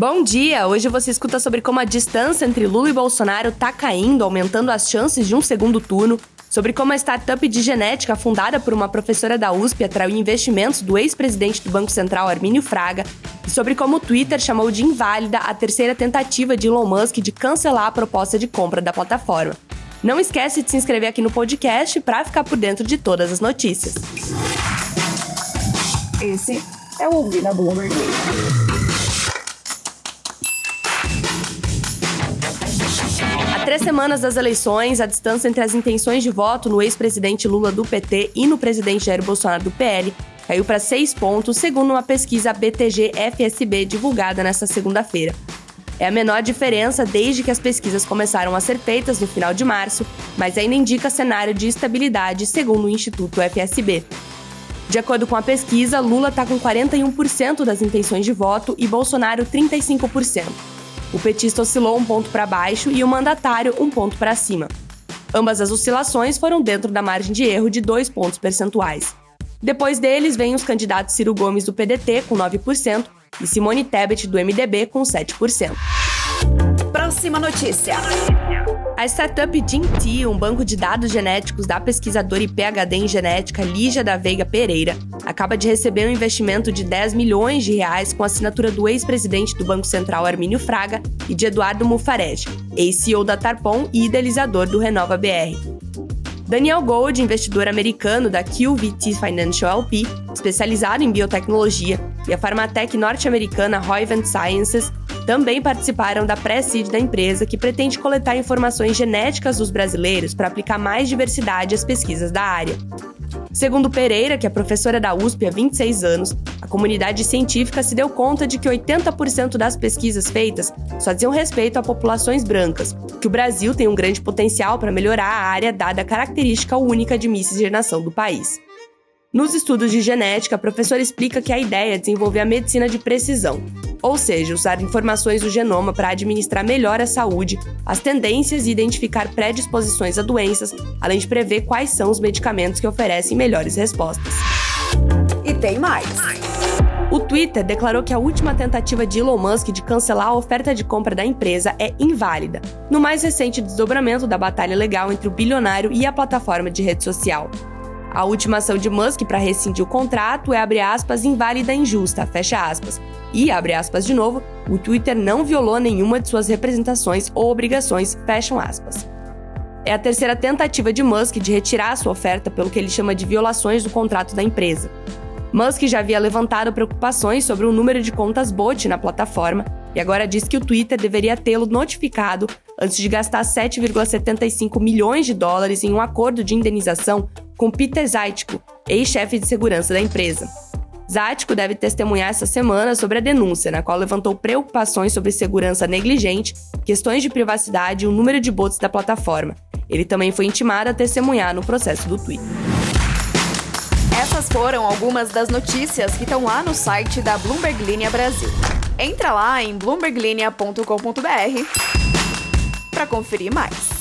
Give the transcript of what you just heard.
Bom dia! Hoje você escuta sobre como a distância entre Lula e Bolsonaro tá caindo, aumentando as chances de um segundo turno, sobre como a startup de genética fundada por uma professora da USP atraiu investimentos do ex-presidente do Banco Central Armínio Fraga, e sobre como o Twitter chamou de inválida a terceira tentativa de Elon Musk de cancelar a proposta de compra da plataforma. Não esquece de se inscrever aqui no podcast para ficar por dentro de todas as notícias. Esse é o Ouvir na Bloomberg. Três semanas das eleições, a distância entre as intenções de voto no ex-presidente Lula do PT e no presidente Jair Bolsonaro do PL caiu para seis pontos, segundo uma pesquisa BTG-FSB divulgada nesta segunda-feira. É a menor diferença desde que as pesquisas começaram a ser feitas no final de março, mas ainda indica cenário de estabilidade, segundo o Instituto FSB. De acordo com a pesquisa, Lula está com 41% das intenções de voto e Bolsonaro 35%. O petista oscilou um ponto para baixo e o mandatário um ponto para cima. Ambas as oscilações foram dentro da margem de erro de dois pontos percentuais. Depois deles vêm os candidatos Ciro Gomes do PDT com 9% e Simone Tebet do MDB com 7%. Próxima notícia. A startup GenT, um banco de dados genéticos da pesquisadora e PhD em genética Lígia da Veiga Pereira, acaba de receber um investimento de 10 milhões de reais com a assinatura do ex-presidente do Banco Central Armínio Fraga e de Eduardo Mufarege, ex-CEO da Tarpon e idealizador do Renova BR. Daniel Gold, investidor americano da QVT Financial LP, especializado em biotecnologia, e a farmatec norte-americana Roivant Sciences também participaram da pré-seed da empresa, que pretende coletar informações genéticas dos brasileiros para aplicar mais diversidade às pesquisas da área. Segundo Pereira, que é professora da USP há 26 anos, a comunidade científica se deu conta de que 80% das pesquisas feitas só diziam respeito a populações brancas, que o Brasil tem um grande potencial para melhorar a área dada a característica única de miscigenação do país. Nos estudos de genética, a professora explica que a ideia é desenvolver a medicina de precisão, ou seja, usar informações do genoma para administrar melhor a saúde, as tendências e identificar predisposições a doenças, além de prever quais são os medicamentos que oferecem melhores respostas. E tem mais. O Twitter declarou que a última tentativa de Elon Musk de cancelar a oferta de compra da empresa é inválida, no mais recente desdobramento da batalha legal entre o bilionário e a plataforma de rede social. A última ação de Musk para rescindir o contrato é, abre aspas, inválida e injusta, fecha aspas. E, abre aspas de novo, o Twitter não violou nenhuma de suas representações ou obrigações, fecham aspas. É a terceira tentativa de Musk de retirar sua oferta pelo que ele chama de violações do contrato da empresa. Musk já havia levantado preocupações sobre o número de contas bot na plataforma e agora diz que o Twitter deveria tê-lo notificado antes de gastar 7,75 milhões de dólares em um acordo de indenização com Peter Zaitko, ex-chefe de segurança da empresa. Zaitko deve testemunhar essa semana sobre a denúncia, na qual levantou preocupações sobre segurança negligente, questões de privacidade e o número de bots da plataforma. Ele também foi intimado a testemunhar no processo do Twitter. Essas foram algumas das notícias que estão lá no site da Bloomberg Linha Brasil. Entra lá em bloomberglinea.com.br para conferir mais.